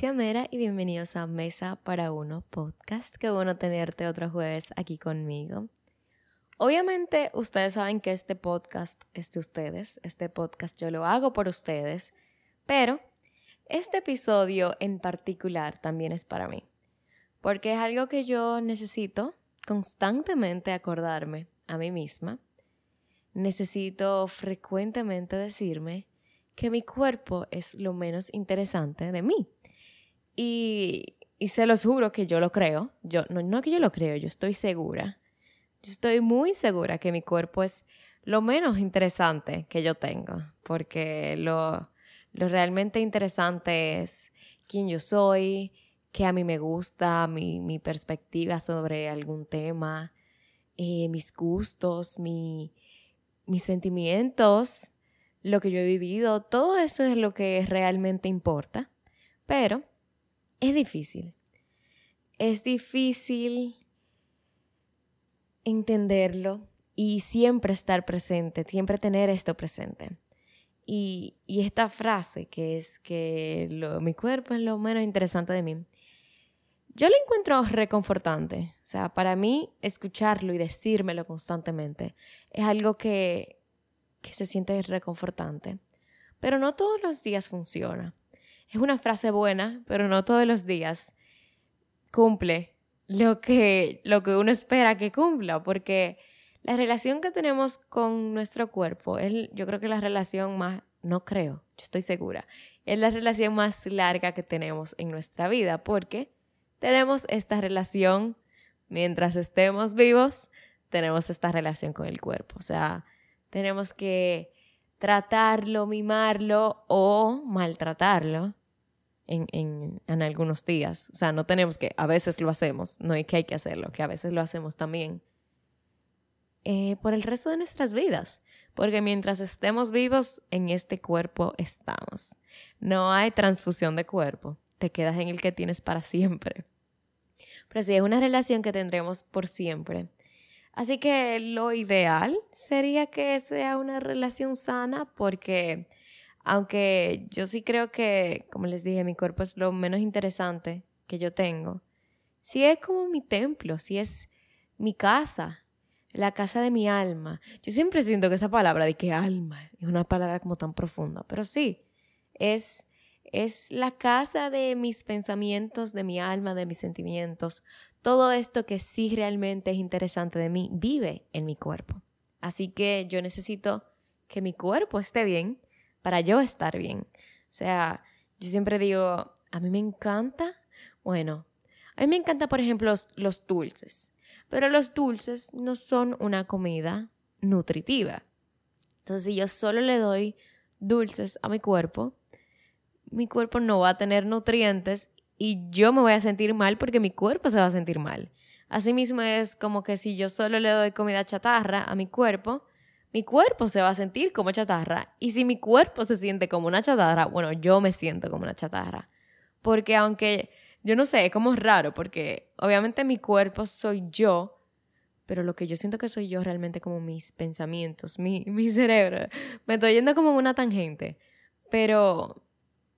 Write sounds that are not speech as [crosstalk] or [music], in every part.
Mera y bienvenidos a Mesa para Uno podcast. Qué bueno tenerte otro jueves aquí conmigo. Obviamente ustedes saben que este podcast es de ustedes, este podcast yo lo hago por ustedes, pero este episodio en particular también es para mí, porque es algo que yo necesito constantemente acordarme a mí misma. Necesito frecuentemente decirme que mi cuerpo es lo menos interesante de mí. Y, se los juro que yo lo creo. Yo, no, que yo lo creo, yo estoy segura. Yo estoy muy segura que mi cuerpo es lo menos interesante que yo tengo, porque lo, lo realmente interesante es quién yo soy, qué a mí me gusta, mi, mi perspectiva sobre algún tema, eh, mis gustos, mi, mis sentimientos, lo que yo he vivido, todo eso es lo que realmente importa, pero es difícil. Es difícil entenderlo y siempre estar presente, siempre tener esto presente. Y, esta frase que es que mi cuerpo es lo menos interesante de mí, yo lo encuentro reconfortante. O sea, para mí escucharlo y decírmelo constantemente es algo que que se siente reconfortante. Pero no todos los días funciona. Es una frase buena, pero no todos los días cumple lo que, lo que uno espera que cumpla, porque la relación que tenemos con nuestro cuerpo es, yo creo que la relación más, no creo, yo estoy segura, es la relación más larga que tenemos en nuestra vida, porque tenemos esta relación mientras estemos vivos, tenemos esta relación con el cuerpo. O sea, tenemos que tratarlo, mimarlo o maltratarlo en, en, en, algunos días. O sea, no tenemos que, a veces lo hacemos, no hay que hay que hacerlo, que a veces lo hacemos también eh, por el resto de nuestras vidas. Porque mientras estemos vivos, en este cuerpo estamos. No hay transfusión de cuerpo, te quedas en el que tienes para siempre. Pero si es una relación que tendremos por siempre, Así que lo ideal sería que sea una relación sana porque aunque yo sí creo que, como les dije, mi cuerpo es lo menos interesante que yo tengo, sí es como mi templo, sí es mi casa, la casa de mi alma. Yo siempre siento que esa palabra de que alma es una palabra como tan profunda, pero sí, es es la casa de mis pensamientos, de mi alma, de mis sentimientos. Todo esto que sí realmente es interesante de mí vive en mi cuerpo. Así que yo necesito que mi cuerpo esté bien para yo estar bien. O sea, yo siempre digo, a mí me encanta, bueno, a mí me encanta, por ejemplo, los, los dulces, pero los dulces no son una comida nutritiva. Entonces, si yo solo le doy dulces a mi cuerpo, mi cuerpo no va a tener nutrientes y yo me voy a sentir mal porque mi cuerpo se va a sentir mal. Asimismo es como que si yo solo le doy comida chatarra a mi cuerpo, mi cuerpo se va a sentir como chatarra. Y si mi cuerpo se siente como una chatarra, bueno, yo me siento como una chatarra. Porque aunque, yo no sé, es como raro, porque obviamente mi cuerpo soy yo, pero lo que yo siento que soy yo realmente como mis pensamientos, mi, [laughs] mi cerebro. Me estoy yendo como una tangente. Pero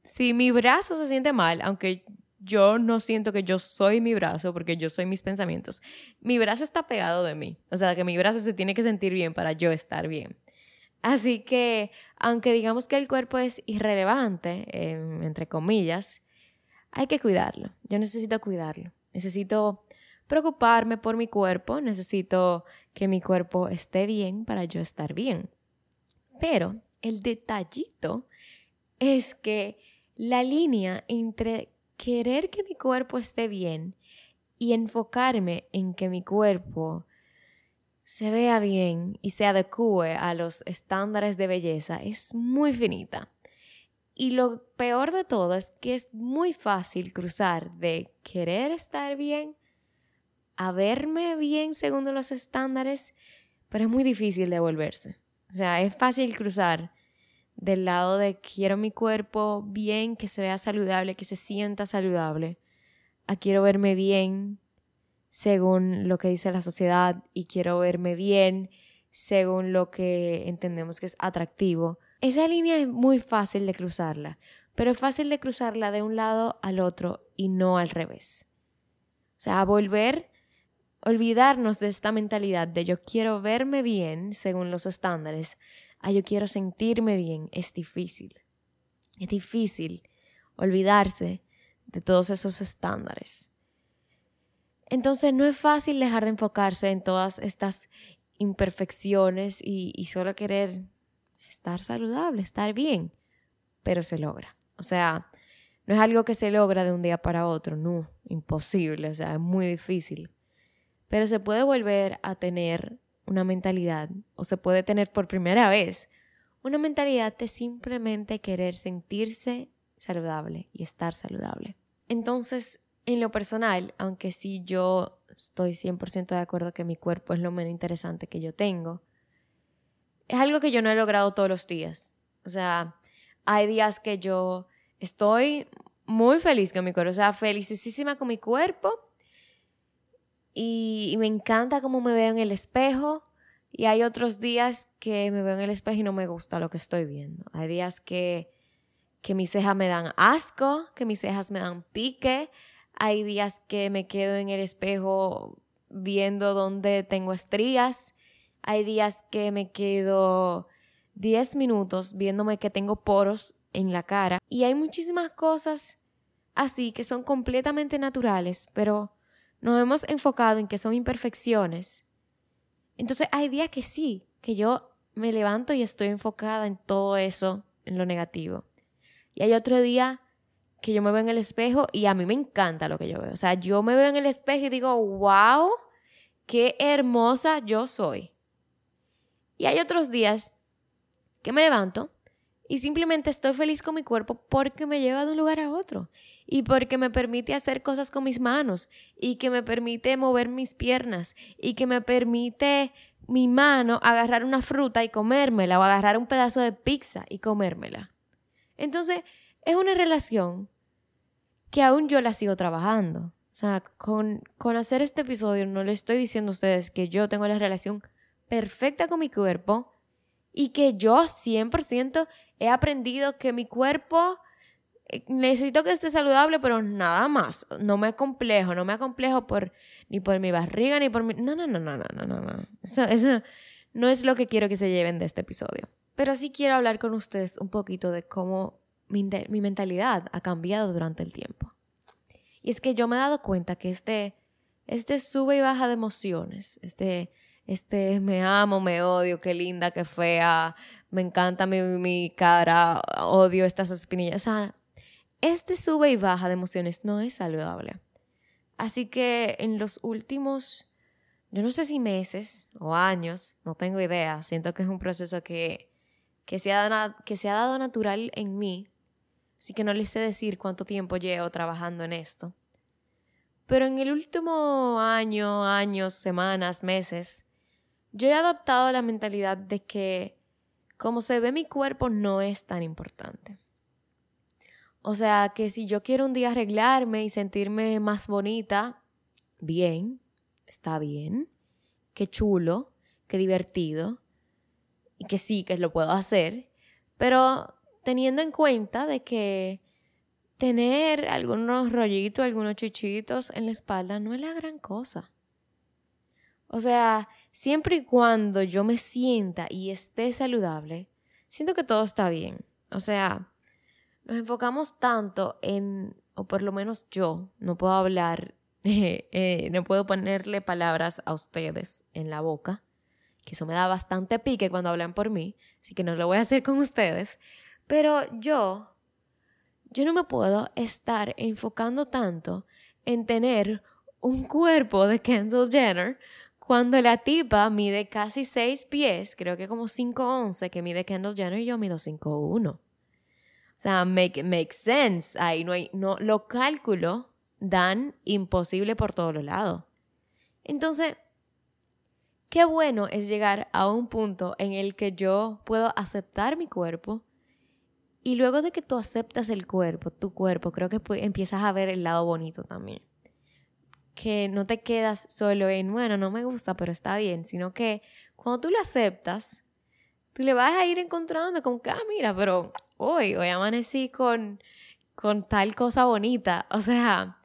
si mi brazo se siente mal, aunque yo no siento que yo soy mi brazo porque yo soy mis pensamientos, mi brazo está pegado de mí. O sea, que mi brazo se tiene que sentir bien para yo estar bien. Así que, aunque digamos que el cuerpo es irrelevante, em, entre comillas, hay que cuidarlo. Yo necesito cuidarlo. Necesito preocuparme por mi cuerpo, necesito que mi cuerpo esté bien para yo estar bien. Pero el detallito es que la línea entre querer que mi cuerpo esté bien y enfocarme en que mi cuerpo se vea bien y se adecue a los estándares de belleza es muy finita. Y lo peor de todo es que es muy fácil cruzar de querer estar bien a verme bien según los estándares, pero es muy difícil devolverse. O sea, es fácil cruzar del lado de quiero mi cuerpo bien, que se vea saludable, que se sienta saludable, a quiero verme bien según lo que dice la sociedad y quiero verme bien según lo que entendemos que es atractivo. Esa línea es muy fácil de cruzarla, pero es fácil de cruzarla de un lado al otro y no al revés. O sea, volver, olvidarnos de esta mentalidad de yo quiero verme bien según los estándares, a yo quiero sentirme bien, es difícil. Es difícil olvidarse de todos esos estándares. Entonces no es fácil dejar de enfocarse en todas estas imperfecciones y, y solo querer estar saludable, estar bien, pero se logra. O sea, no es algo que se logra de un día para otro, no, imposible, o sea, es muy difícil. Pero se puede volver a tener una mentalidad, o se puede tener por primera vez, una mentalidad de simplemente querer sentirse saludable y estar saludable. Entonces, en lo personal, aunque sí yo estoy 100% de acuerdo que mi cuerpo es lo menos interesante que yo tengo, es algo que yo no he logrado todos los días. O sea, hay días que yo estoy muy feliz con mi cuerpo, o sea, felicísima con mi cuerpo y, me encanta cómo me veo en el espejo. Y hay otros días que me veo en el espejo y no me gusta lo que estoy viendo. Hay días que, que mis cejas me dan asco, que mis cejas me dan pique. Hay días que me quedo en el espejo viendo dónde tengo estrías. Hay días que me quedo 10 minutos viéndome que tengo poros en la cara. Y hay muchísimas cosas así que son completamente naturales, pero nos hemos enfocado en que son imperfecciones. Entonces hay días que sí, que yo me levanto y estoy enfocada en todo eso, en lo negativo. Y hay otro día que yo me veo en el espejo y a mí me encanta lo que yo veo. O sea, yo me veo en el espejo y digo, wow, qué hermosa yo soy. Y hay otros días que me levanto y simplemente estoy feliz con mi cuerpo porque me lleva de un lugar a otro y porque me permite hacer cosas con mis manos y que me permite mover mis piernas y que me permite mi mano agarrar una fruta y comérmela o agarrar un pedazo de pizza y comérmela. Entonces, es una relación que aún yo la sigo trabajando. O sea, con, con hacer este episodio no le estoy diciendo a ustedes que yo tengo la relación perfecta con mi cuerpo y que yo 100% he aprendido que mi cuerpo eh, necesito que esté saludable, pero nada más. No me complejo, no me complejo por ni por mi barriga ni por mi no, no, no, no, no, no, no. Eso, eso no es lo que quiero que se lleven de este episodio. Pero sí quiero hablar con ustedes un poquito de cómo mi, mi mentalidad ha cambiado durante el tiempo. Y es que yo me he dado cuenta que este este sube y baja de emociones, este este me amo, me odio, qué linda, qué fea, me encanta mi, mi cara, odio estas espinillas. O sea, este sube y baja de emociones no es saludable. Así que en los últimos, yo no sé si meses o años, no tengo idea, siento que es un proceso que, que, se, ha, que se ha dado natural en mí, así que no les sé decir cuánto tiempo llevo trabajando en esto. Pero en el último año, años, semanas, meses, yo he adoptado la mentalidad de que como se ve mi cuerpo no es tan importante. O sea, que si yo quiero un día arreglarme y sentirme más bonita, bien, está bien, qué chulo, qué divertido, y que sí, que lo puedo hacer, pero teniendo en cuenta de que tener algunos rollitos, algunos chichitos en la espalda no es la gran cosa. O sea, siempre y cuando yo me sienta y esté saludable, siento que todo está bien. O sea, nos enfocamos tanto en, o por lo menos yo, no puedo hablar, [laughs] eh, no puedo ponerle palabras a ustedes en la boca, que eso me da bastante pique cuando hablan por mí, así que no lo voy a hacer con ustedes, pero yo, yo no me puedo estar enfocando tanto en tener un cuerpo de Kendall Jenner cuando la tipa mide casi 6 pies, creo que como 5'11 que mide Kendall Jenner y yo mido 5'1. O sea, make, make sense. Ahí no hay, no, los cálculos dan imposible por todos los lados. Entonces, qué bueno es llegar a un punto en el que yo puedo aceptar mi cuerpo y luego de que tú aceptas el cuerpo, tu cuerpo, creo que empiezas a ver el lado bonito también que no te quedas solo en, bueno, no me gusta, pero está bien, sino que cuando tú lo aceptas, tú le vas a ir encontrando como que, ah, mira, pero hoy, hoy amanecí con, con tal cosa bonita. O sea,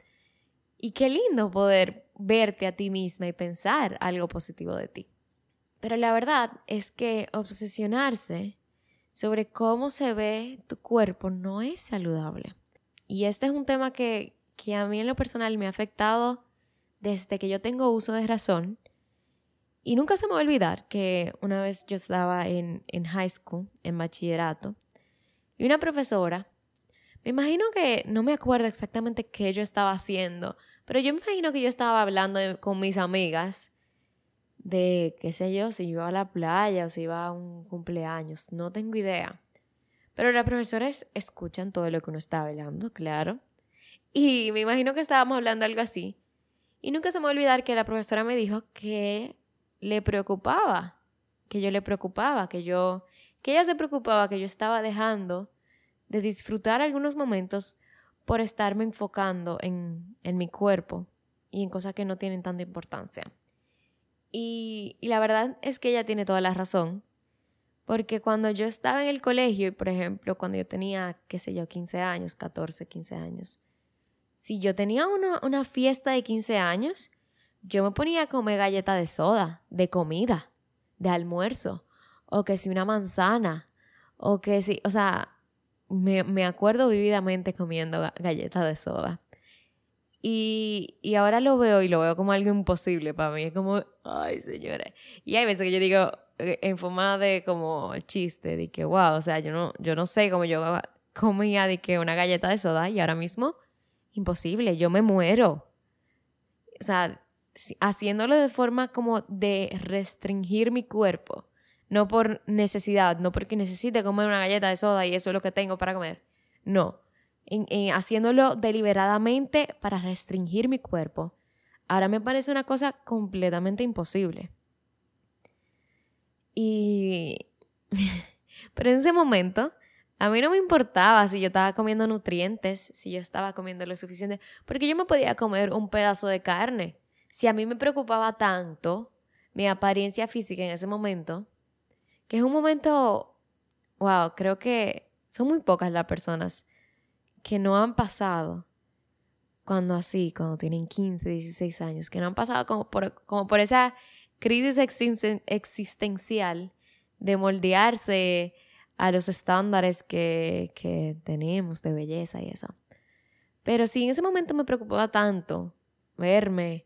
y qué lindo poder verte a ti misma y pensar algo positivo de ti. Pero la verdad es que obsesionarse sobre cómo se ve tu cuerpo no es saludable. Y este es un tema que, que a mí en lo personal me ha afectado desde que yo tengo uso de razón. Y nunca se me va a olvidar que una vez yo estaba en, en high school, en bachillerato, y una profesora, me imagino que no me acuerdo exactamente qué yo estaba haciendo, pero yo me imagino que yo estaba hablando con mis amigas de, qué sé yo, si iba a la playa o si iba a un cumpleaños, no tengo idea. Pero las profesores escuchan todo lo que uno está hablando, claro. Y me imagino que estábamos hablando algo así. Y nunca se me va a olvidar que la profesora me dijo que le preocupaba, que yo le preocupaba, que yo, que ella se preocupaba, que yo estaba dejando de disfrutar algunos momentos por estarme enfocando en, en mi cuerpo y en cosas que no tienen tanta importancia. Y, y, la verdad es que ella tiene toda la razón, porque cuando yo estaba en el colegio, y por ejemplo, cuando yo tenía, qué sé yo, 15 años, 14, 15 años, si yo tenía una, una fiesta de 15 años, yo me ponía a comer galleta de soda, de comida, de almuerzo, o que si una manzana, o que si, o sea, me, acuerdo vividamente comiendo galletas de soda. Y, y, ahora lo veo y lo veo como algo imposible para mí. Es como, ay, señores. Y hay veces que yo digo, eh, en forma de como chiste, de que, wow, o sea, yo no, yo no sé cómo yo comía de que una galleta de soda y ahora mismo, imposible, yo me muero. O sea, haciéndolo de forma como de restringir mi cuerpo no por necesidad, no porque necesite comer una galleta de soda y eso es lo que tengo para comer. No, haciéndolo deliberadamente para restringir mi cuerpo. Ahora me parece una cosa completamente imposible. Y... [laughs] Pero en ese momento, a mí no me importaba si yo estaba comiendo nutrientes, si yo estaba comiendo lo suficiente, porque yo me podía comer un pedazo de carne. Si a mí me preocupaba tanto mi apariencia física en ese momento, que es un momento, wow, creo que son muy pocas las personas que no han pasado cuando así, cuando tienen 15, 16 años, que no han pasado como por, como por esa crisis existencial de moldearse a los estándares que, que tenemos de belleza y eso. Pero si en ese momento me preocupaba tanto verme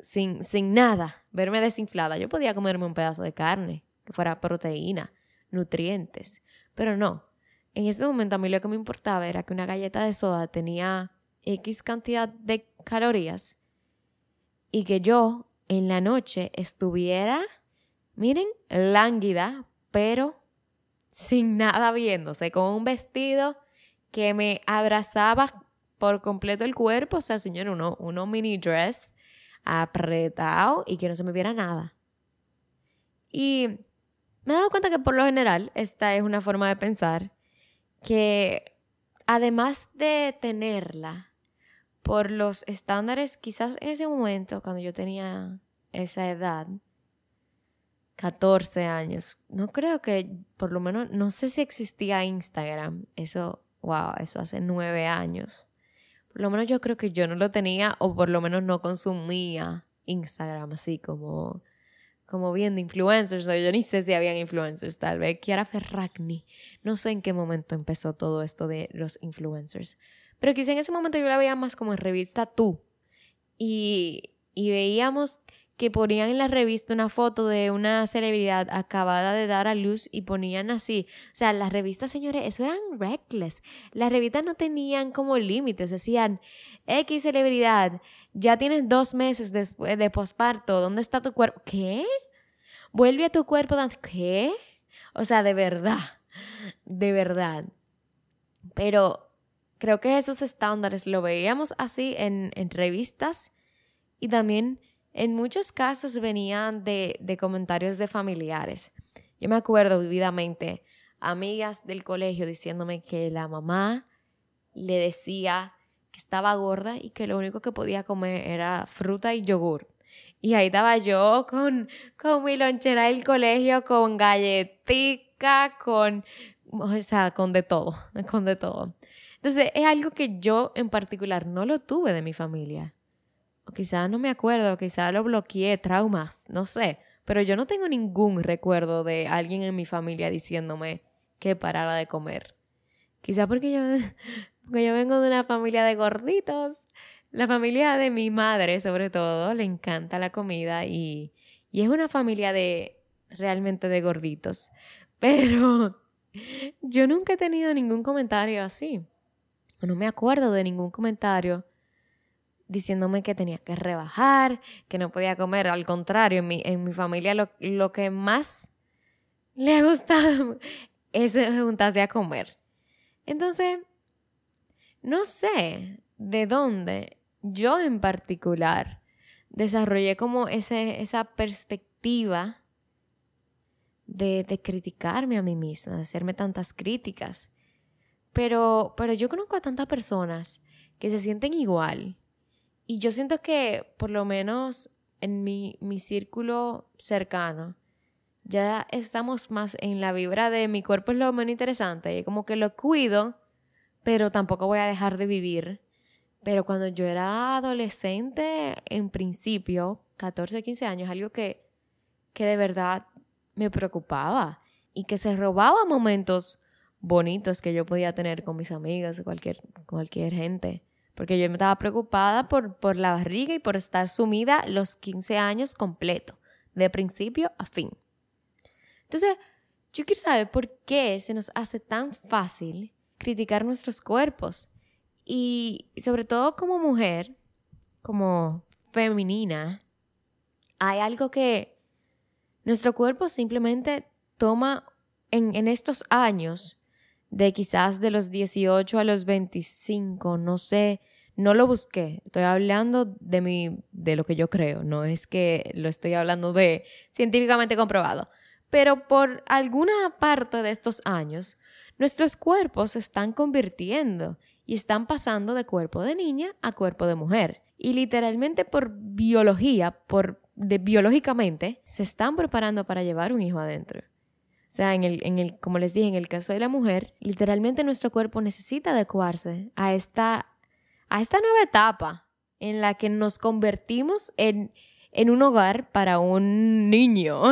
sin, sin nada, verme desinflada, yo podía comerme un pedazo de carne que fuera proteína, nutrientes. Pero no, en ese momento a mí lo que me importaba era que una galleta de soda tenía X cantidad de calorías y que yo en la noche estuviera, miren, lánguida, pero sin nada viéndose, con un vestido que me abrazaba por completo el cuerpo, o sea, señor, uno, uno mini dress apretado y que no se me viera nada. Y me he dado cuenta que por lo general esta es una forma de pensar que además de tenerla por los estándares, quizás en ese momento, cuando yo tenía esa edad, 14 años, no creo que, por lo menos, no sé si existía Instagram, eso, wow, eso hace nueve años. Por lo menos yo creo que yo no lo tenía o por lo menos no consumía Instagram así como como viendo influencers, yo ni sé si habían influencers, tal vez. Kiara Ferragni, no sé en qué momento empezó todo esto de los influencers, pero quizá en ese momento yo la veía más como en revista Tú, y, y veíamos que ponían en la revista una foto de una celebridad acabada de dar a luz y ponían así. O sea, las revistas, señores, eso eran reckless. Las revistas no tenían como límites, decían, X celebridad, ya tienes dos meses después de posparto, ¿dónde está tu cuerpo? ¿Qué? Vuelve a tu cuerpo, ¿qué? O sea, de verdad, de verdad. Pero creo que esos estándares lo veíamos así en, en revistas y también en muchos casos venían de, comentarios de familiares. Yo me acuerdo vividamente amigas del colegio diciéndome que la mamá le decía que estaba gorda y que lo único que podía comer era fruta y yogur. Y ahí estaba yo con, con mi lonchera del colegio, con galletica, con o sea, con de todo, [laughs] con de todo. Entonces, es algo que yo en particular no lo tuve de mi familia. O quizás no me acuerdo, quizás lo bloqueé, traumas, no sé. Pero yo no tengo ningún recuerdo de alguien en mi familia diciéndome que parara de comer. Quizás porque yo, [laughs] porque yo vengo de una familia de gorditos. La familia de mi madre, sobre todo, le encanta la comida y, y es una familia de realmente de gorditos. [laughs] Pero yo nunca he tenido ningún comentario así. No me acuerdo de ningún comentario diciéndome que tenía que rebajar, que no podía comer. Al contrario, en mi, en mi familia lo, lo, que más le ha gustado [laughs] es juntarse a comer. Entonces, no sé de dónde yo en particular desarrollé como ese, esa perspectiva de, de, criticarme a mí misma, de hacerme tantas críticas. Pero, pero yo conozco a tantas personas que se sienten igual y yo siento que por lo menos en mi, mi círculo cercano, ya estamos más en la vibra de mi cuerpo es lo menos interesante y como que lo cuido, pero tampoco voy a dejar de vivir. Pero cuando yo era adolescente, en principio, 14, 15 años, algo que, que de verdad me preocupaba y que se robaba momentos bonitos que yo podía tener con mis amigas o cualquier, cualquier gente porque yo me estaba preocupada por, por la barriga y por estar sumida los 15 años completo, de principio a fin. Entonces, yo quiero saber por qué se nos hace tan fácil criticar nuestros cuerpos. Y sobre todo como mujer, como femenina, hay algo que nuestro cuerpo simplemente toma en, en estos años de quizás de los 18 a los 25, no sé, no lo busqué. Estoy hablando de mi de lo que yo creo, no es que lo estoy hablando de científicamente comprobado. Pero por alguna parte de estos años, nuestros cuerpos se están convirtiendo y están pasando de cuerpo de niña a cuerpo de mujer. Y literalmente por biología, por de biológicamente, se están preparando para llevar un hijo adentro. O sea, en el, en el, como les dije, en el caso de la mujer, literalmente nuestro cuerpo necesita adecuarse a esta, a esta nueva etapa en la que nos convertimos en, en un hogar para un niño,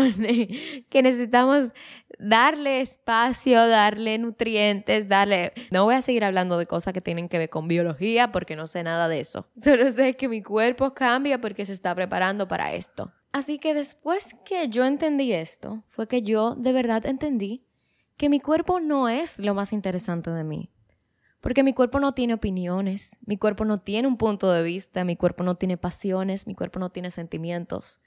[laughs] que necesitamos darle espacio, darle nutrientes, darle... No voy a seguir hablando de cosas que tienen que ver con biología porque no sé nada de eso. [laughs] Solo sé que mi cuerpo cambia porque se está preparando para esto. Así que después que yo entendí esto, fue que yo de verdad entendí que mi cuerpo no es lo más interesante de mí. Porque mi cuerpo no tiene opiniones, mi cuerpo no tiene un punto de vista, mi cuerpo no tiene pasiones, mi cuerpo no tiene sentimientos.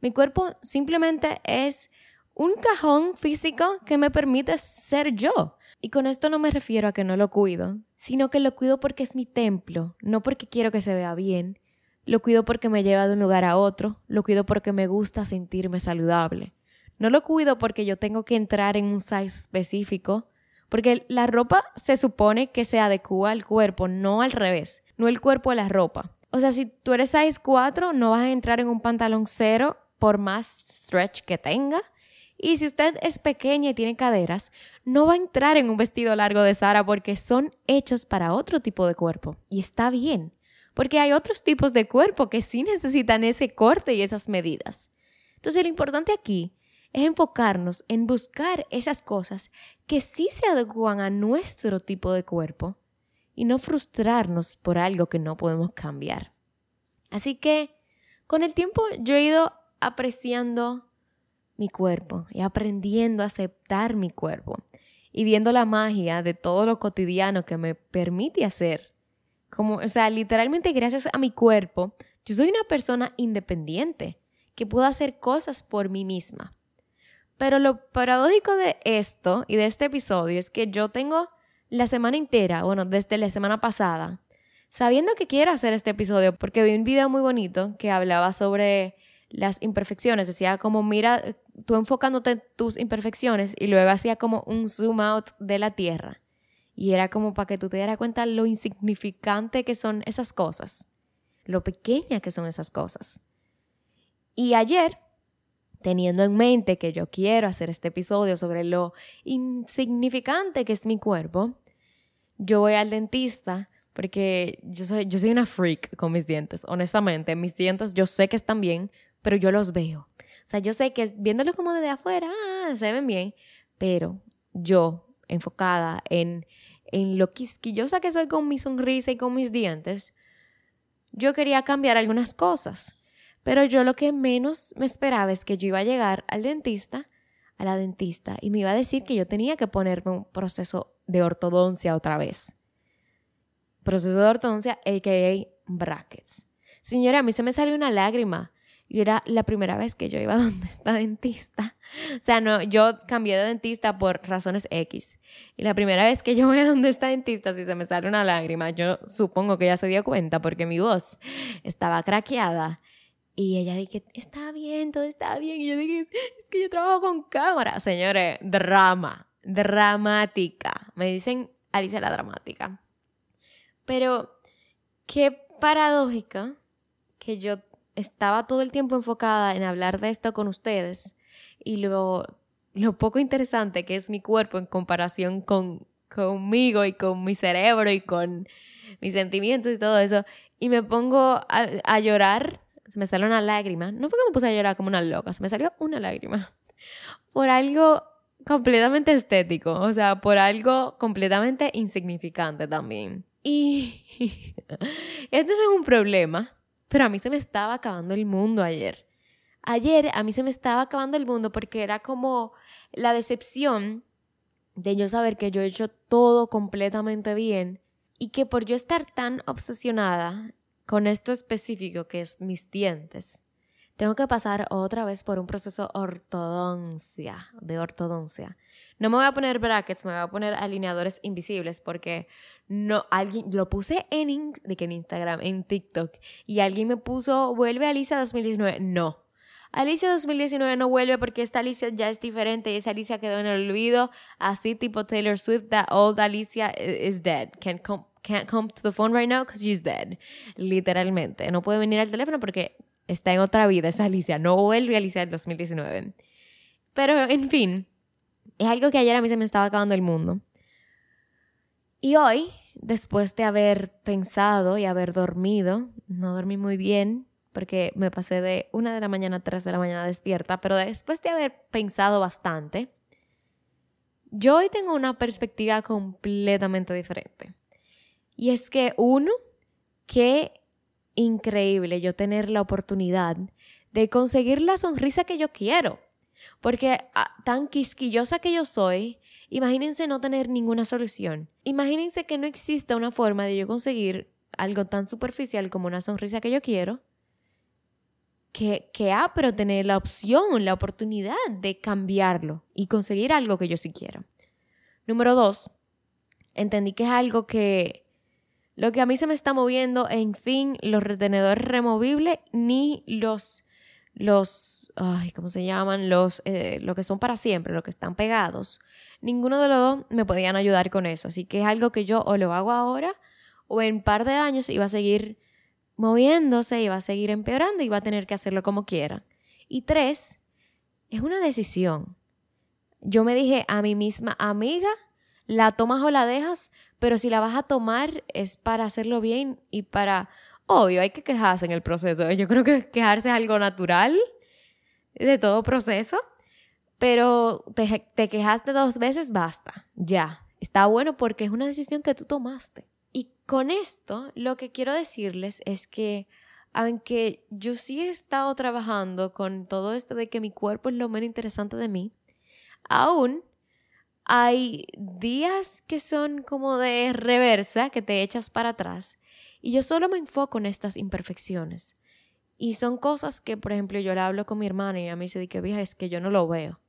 Mi cuerpo simplemente es un cajón físico que me permite ser yo. Y con esto no me refiero a que no lo cuido, sino que lo cuido porque es mi templo, no porque quiero que se vea bien, lo cuido porque me lleva de un lugar a otro. Lo cuido porque me gusta sentirme saludable. No lo cuido porque yo tengo que entrar en un size específico. Porque la ropa se supone que se adecua al cuerpo, no al revés. No el cuerpo a la ropa. O sea, si tú eres size 4, no vas a entrar en un pantalón cero por más stretch que tenga. Y si usted es pequeña y tiene caderas, no va a entrar en un vestido largo de Sara porque son hechos para otro tipo de cuerpo. Y está bien porque hay otros tipos de cuerpo que sí necesitan ese corte y esas medidas. Entonces lo importante aquí es enfocarnos en buscar esas cosas que sí se adecuan a nuestro tipo de cuerpo y no frustrarnos por algo que no podemos cambiar. Así que con el tiempo yo he ido apreciando mi cuerpo y aprendiendo a aceptar mi cuerpo y viendo la magia de todo lo cotidiano que me permite hacer como, o sea, literalmente gracias a mi cuerpo, yo soy una persona independiente que puedo hacer cosas por mí misma. Pero lo paradójico de esto y de este episodio es que yo tengo la semana entera, bueno, desde la semana pasada, sabiendo que quiero hacer este episodio porque vi un video muy bonito que hablaba sobre las imperfecciones. Decía como, mira, tú enfocándote en tus imperfecciones y luego hacía como un zoom out de la Tierra. Y era como para que tú te dieras cuenta lo insignificante que son esas cosas, lo pequeña que son esas cosas. Y ayer teniendo en mente que yo quiero hacer este episodio sobre lo insignificante que es mi cuerpo, yo voy al dentista porque yo soy, yo soy una freak con mis dientes, honestamente. Mis dientes yo sé que están bien, pero yo los veo. O sea, yo sé que viéndolo como desde afuera, ah, se ven bien, pero yo, enfocada en, en lo quisquillosa que soy con mi sonrisa y con mis dientes, yo quería cambiar algunas cosas. Pero yo lo que menos me esperaba es que yo iba a llegar al dentista, a la dentista, y me iba a decir que yo tenía que ponerme un proceso de ortodoncia otra vez. Proceso de ortodoncia, a.k.a. brackets. Señora, a mí se me salió una lágrima. Y era la primera vez que yo iba [laughs] donde está dentista. O sea, no, yo cambié de dentista por razones X. Y la primera vez que yo voy a donde está dentista, si se me sale una lágrima, yo supongo que ella se dio cuenta porque mi voz estaba craqueada. Y ella dije, está bien, todo está bien. Y yo dije, es que yo trabajo con cámara. Señores, drama, dramática. Me dicen Alicia la dramática. Pero qué paradójica que yo estaba todo el tiempo enfocada en hablar de esto con ustedes y lo, lo poco interesante que es mi cuerpo en comparación con conmigo y con mi cerebro y con mis sentimientos y todo eso. Y me pongo a, a llorar, se me salió una lágrima. No fue que me puse a llorar como una loca, se me salió una lágrima. [laughs] Por algo completamente estético, o sea, por algo completamente insignificante también. Y [laughs] esto no es un problema, pero a mí se me estaba acabando el mundo ayer. Ayer a mí se me estaba acabando el mundo porque era como la decepción de yo saber que yo he hecho todo completamente bien y que por yo estar tan obsesionada con esto específico que es mis dientes, tengo que pasar otra vez por un proceso ortodoncia, de ortodoncia. No me voy a poner brackets, me voy a poner alineadores invisibles porque no, alguien, lo puse en, en Instagram, en TikTok, y alguien me puso, vuelve Alicia 2019. No. Alicia 2019 no vuelve porque esta Alicia ya es diferente y esa Alicia quedó en el olvido, así tipo Taylor Swift, that old Alicia is dead. Can't come, can't come to the phone right now because she's dead. Literalmente. No puede venir al teléfono porque está en otra vida esa Alicia. No vuelve Alicia del 2019. Pero, en fin, es algo que ayer a mí se me estaba acabando el mundo. Y hoy, después de haber pensado y haber dormido, no dormí muy bien porque me pasé de una de la mañana a tres de la mañana despierta, pero después de haber pensado bastante, yo hoy tengo una perspectiva completamente diferente. Y es que uno, qué increíble yo tener la oportunidad de conseguir la sonrisa que yo quiero. Porque ah, tan quisquillosa que yo soy, Imagínense no tener ninguna solución. Imagínense que no exista una forma de yo conseguir algo tan superficial como una sonrisa que yo quiero. Que, que ah, pero tener la opción, la oportunidad de cambiarlo y conseguir algo que yo sí quiero. Número dos, entendí que es algo que lo que a mí se me está moviendo, en fin, los retenedores removibles ni los, los ay, ¿cómo se llaman? Los, eh, que son para siempre, los que están pegados. Ninguno de los dos me podían ayudar con eso. Así que es algo que yo o lo hago ahora o en un par de años iba a seguir moviéndose, iba a seguir empeorando y va a tener que hacerlo como quiera. Y tres, es una decisión. Yo me dije a mí misma, amiga, la tomas o la dejas, pero si la vas a tomar es para hacerlo bien y para... Obvio, hay que quejarse en el proceso. Yo creo que quejarse es algo natural de todo proceso, pero te, te quejaste dos veces, basta, ya. Está bueno porque es una decisión que tú tomaste. Y con esto lo que quiero decirles es que aunque yo sí he estado trabajando con todo esto de que mi cuerpo es lo menos interesante de mí, aún hay días que son como de reversa, que te echas para atrás, y yo solo me enfoco en estas imperfecciones. Y son cosas que, por ejemplo, yo le hablo con mi hermana y a mí se dice que, vieja, es que yo no lo veo.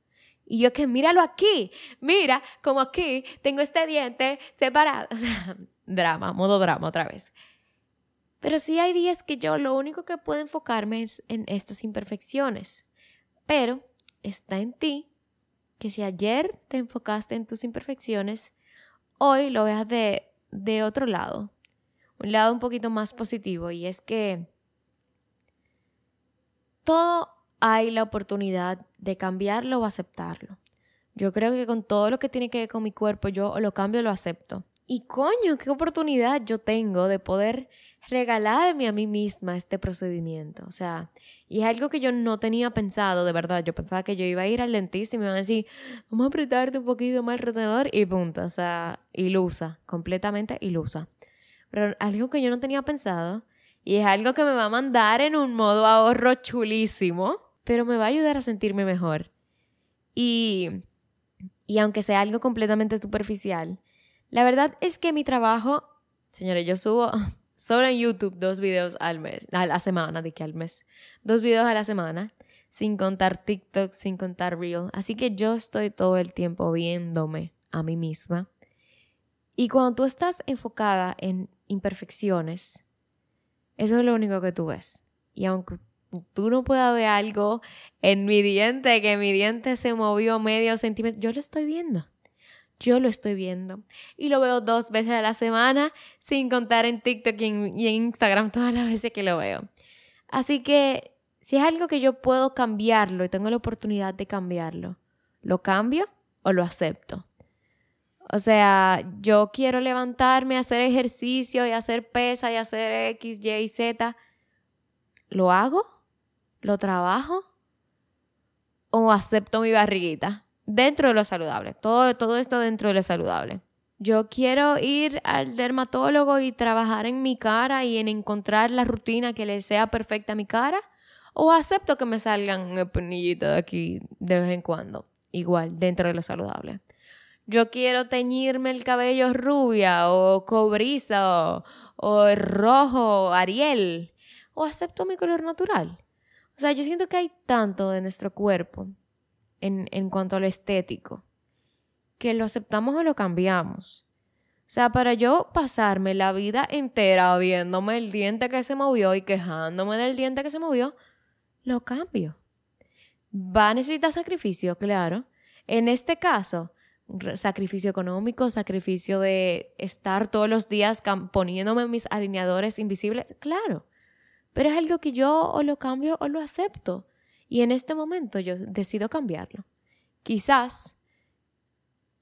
Y yo que, míralo aquí, mira, como aquí tengo este diente separado. [laughs] O sea, drama, modo drama otra vez. Pero sí hay días que yo lo único que puedo enfocarme es en estas imperfecciones. Pero está en ti que si ayer te enfocaste en tus imperfecciones, hoy lo veas de, de otro lado. Un lado un poquito más positivo y es que todo hay la oportunidad de cambiarlo o aceptarlo. Yo creo que con todo lo que tiene que ver con mi cuerpo, yo lo cambio lo acepto. Y coño, qué oportunidad yo tengo de poder regalarme a mí misma este procedimiento. O sea, y es algo que yo no tenía pensado, de verdad. Yo pensaba que yo iba a ir al dentista y me iban a decir, vamos a apretarte un poquito más el y punto. O sea, ilusa, completamente ilusa. Pero algo que yo no tenía pensado y es algo que me va a mandar en un modo ahorro chulísimo, pero me va a ayudar a sentirme mejor. Y, y aunque sea algo completamente superficial, la verdad es que mi trabajo, señores, yo subo [laughs] solo en YouTube dos videos al mes, a la semana, que al mes, dos videos a la semana, sin contar TikTok, sin contar Reel. Así que yo estoy todo el tiempo viéndome a mí misma. Y cuando tú estás enfocada en imperfecciones, eso es lo único que tú ves. Y aunque tú no puedas ver algo en mi diente, que mi diente se movió medio centímetro, yo lo estoy viendo. Yo lo estoy viendo. Y lo veo dos veces a la semana, sin contar en TikTok y en, Instagram [laughs] todas las veces que lo veo. Así que si es algo que yo puedo cambiarlo y tengo la oportunidad de cambiarlo, ¿lo cambio o lo acepto? O sea, yo quiero levantarme, hacer ejercicio y hacer pesa y hacer X, Y, Z. ¿Lo hago? ¿Lo trabajo? ¿O acepto mi barriguita? Dentro de lo saludable. Todo, todo esto dentro de lo saludable. Yo quiero ir al dermatólogo y trabajar en mi cara y en encontrar la rutina que le sea perfecta a mi cara. ¿O acepto que me salgan espinillitas de aquí de vez en cuando? Igual, dentro de lo saludable yo quiero teñirme el cabello rubia o cobriza o, rojo, Ariel, o acepto mi color natural. O sea, yo siento que hay tanto de nuestro cuerpo en, en cuanto a lo estético que lo aceptamos o lo cambiamos. O sea, para yo pasarme la vida entera viéndome el diente que se movió y quejándome del diente que se movió, lo cambio. Va a necesitar sacrificio, claro. En este caso, sacrificio económico, sacrificio de estar todos los días poniéndome mis alineadores invisibles, claro, pero es algo que yo o lo cambio o lo acepto. Y en este momento yo decido cambiarlo. Quizás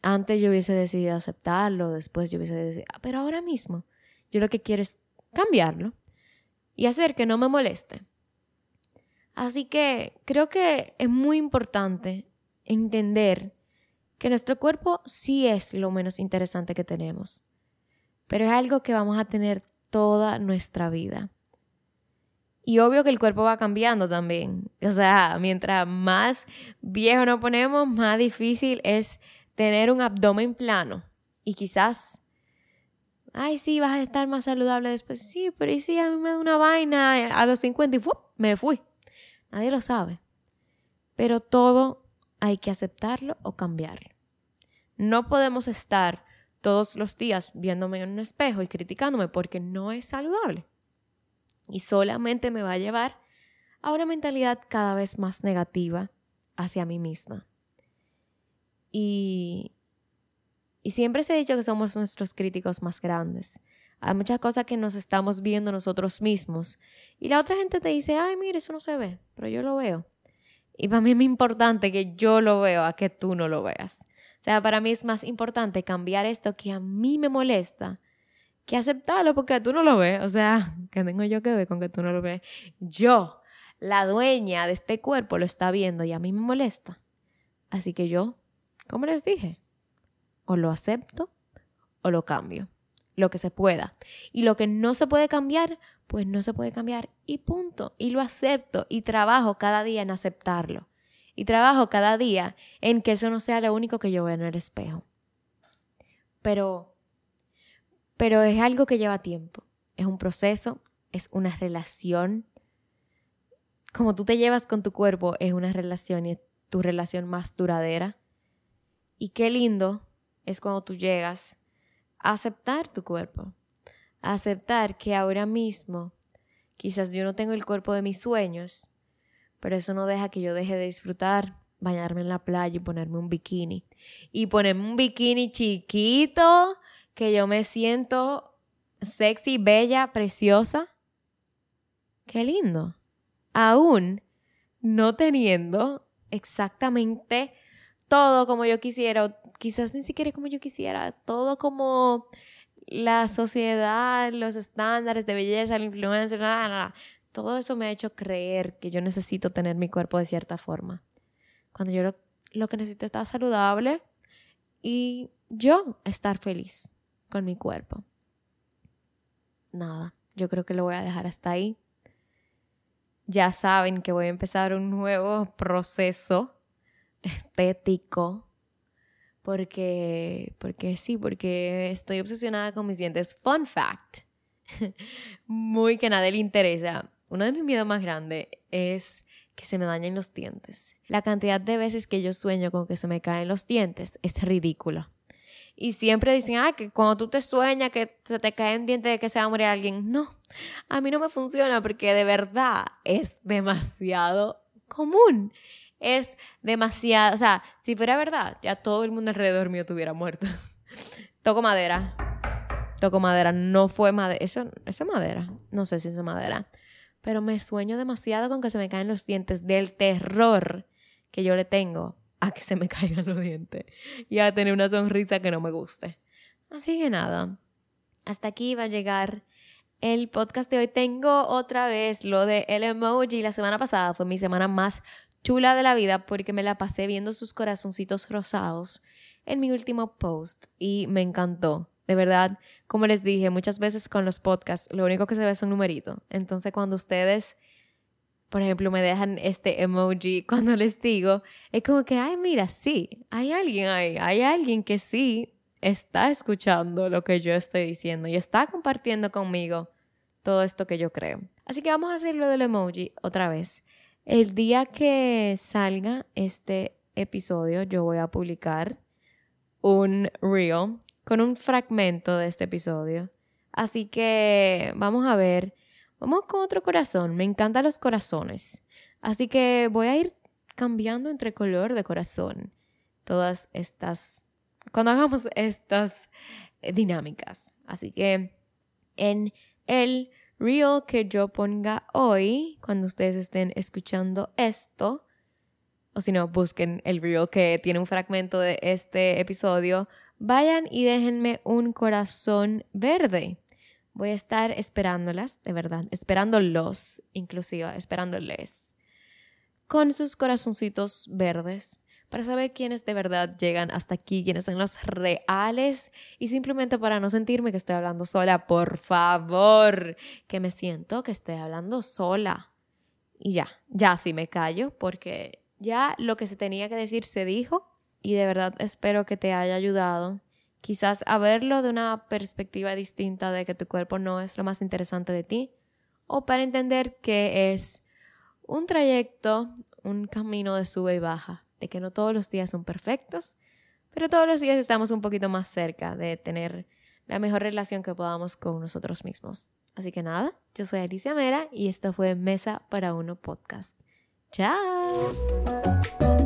antes yo hubiese decidido aceptarlo, después yo hubiese decidido, ah, pero ahora mismo yo lo que quiero es cambiarlo y hacer que no me moleste. Así que creo que es muy importante entender que nuestro cuerpo sí es lo menos interesante que tenemos, pero es algo que vamos a tener toda nuestra vida. Y obvio que el cuerpo va cambiando también. [laughs] O sea, mientras más viejo nos ponemos, más difícil es tener un abdomen plano. Y quizás, ay, sí, vas a estar más saludable después. Sí, pero ¿y si a mí me da una vaina a los 50 y me fui? Nadie lo sabe. Pero todo hay que aceptarlo o cambiarlo. No podemos estar todos los días viéndome en un espejo y criticándome porque no es saludable. Y solamente me va a llevar a una mentalidad cada vez más negativa hacia mí misma. Y, y siempre se ha dicho que somos nuestros críticos más grandes. Hay muchas cosas que nos estamos viendo nosotros mismos. Y la otra gente te dice, ay, mire, eso no se ve, pero yo lo veo. Y para mí es muy importante que yo lo veo a que tú no lo veas. O sea, para mí es más importante cambiar esto que a mí me molesta que aceptarlo porque tú no lo ves. O sea, [laughs] que tengo yo que ver con que tú no lo ves. Yo, la dueña de este cuerpo, lo está viendo y a mí me molesta. Así que yo, como les dije, o lo acepto o lo cambio. Lo que se pueda. Y lo que no se puede cambiar, pues no se puede cambiar y punto. Y lo acepto y trabajo cada día en aceptarlo. Y trabajo cada día en que eso no sea lo único que yo veo en el espejo. Pero, pero es algo que lleva tiempo. Es un proceso, es una relación. Como tú te llevas con tu cuerpo, es una relación y es tu relación más duradera. Y qué lindo es cuando tú llegas a aceptar tu cuerpo, aceptar que ahora mismo quizás yo no tengo el cuerpo de mis sueños, pero eso no deja que yo deje de disfrutar bañarme en la playa y ponerme un bikini. Y ponerme un bikini chiquito, que yo me siento sexy, bella, preciosa. Qué lindo. Aún no teniendo exactamente todo como yo quisiera, quizás ni siquiera como yo quisiera, todo como la sociedad, los estándares de belleza, la influencia, nada, nada. todo eso me ha hecho creer que yo necesito tener mi cuerpo de cierta forma. Cuando yo lo, lo que necesito es estar saludable y yo estar feliz con mi cuerpo. Nada, yo creo que lo voy a dejar hasta ahí. Ya saben que voy a empezar un nuevo proceso estético. Porque, porque sí, porque estoy obsesionada con mis dientes. Fun fact. [laughs] Muy que a nadie le interesa. Uno de mis miedos más grandes es que se me dañen los dientes. La cantidad de veces que yo sueño con que se me caen los dientes es ridículo. Y siempre dicen, ah, que cuando tú te sueñas que se te caen dientes de que se va a morir alguien. No, a mí no me funciona porque de verdad es demasiado común es demasiado, o sea, si fuera verdad, ya todo el mundo alrededor mío estuviera muerto. [laughs] Toco madera. Toco madera, no fue madera, eso, eso es madera, no sé si es madera, pero me sueño demasiado con que se me caen los dientes del terror que yo le tengo a que se me [laughs] caigan los dientes y a tener una sonrisa que no me guste. Así que nada, hasta aquí va a llegar el podcast de hoy. Tengo otra vez lo de el emoji. La semana pasada fue mi semana más chula de la vida porque me la pasé viendo sus corazoncitos rosados en mi último post y me encantó. De verdad, como les dije muchas veces con los podcasts, lo único que se ve es un numerito. Entonces cuando ustedes, por ejemplo, me dejan este emoji [laughs] cuando les digo, es como que, ay, mira, sí, hay alguien ahí, hay alguien que sí está escuchando lo que yo estoy diciendo y está compartiendo conmigo todo esto que yo creo. Así que vamos a hacer lo del emoji otra vez. El día que salga este episodio, yo voy a publicar un reel con un fragmento de este episodio. Así que vamos a ver. Vamos con otro corazón. Me encantan los corazones. Así que voy a ir cambiando entre color de corazón todas estas. Cuando hagamos estas dinámicas. Así que en el reel que yo ponga hoy, cuando ustedes estén escuchando esto, o si no, busquen el reel que tiene un fragmento de este episodio, vayan y déjenme un corazón verde. Voy a estar esperándolas, de verdad, esperándolos, inclusive, esperándoles, con sus corazoncitos verdes para saber quiénes de verdad llegan hasta aquí, quiénes son los reales. Y simplemente para no sentirme que estoy hablando sola, por favor, que me siento que estoy hablando sola. Y ya, ya sí me callo porque ya lo que se tenía que decir se dijo. Y de verdad espero que te haya ayudado. Quizás a verlo de una perspectiva distinta de que tu cuerpo no es lo más interesante de ti. O para entender que es un trayecto, un camino de sube y baja de que no todos los días son perfectos, pero todos los días estamos un poquito más cerca de tener la mejor relación que podamos con nosotros mismos. Así que nada, yo soy Alicia Mera y esto fue Mesa para Uno Podcast. ¡Chao!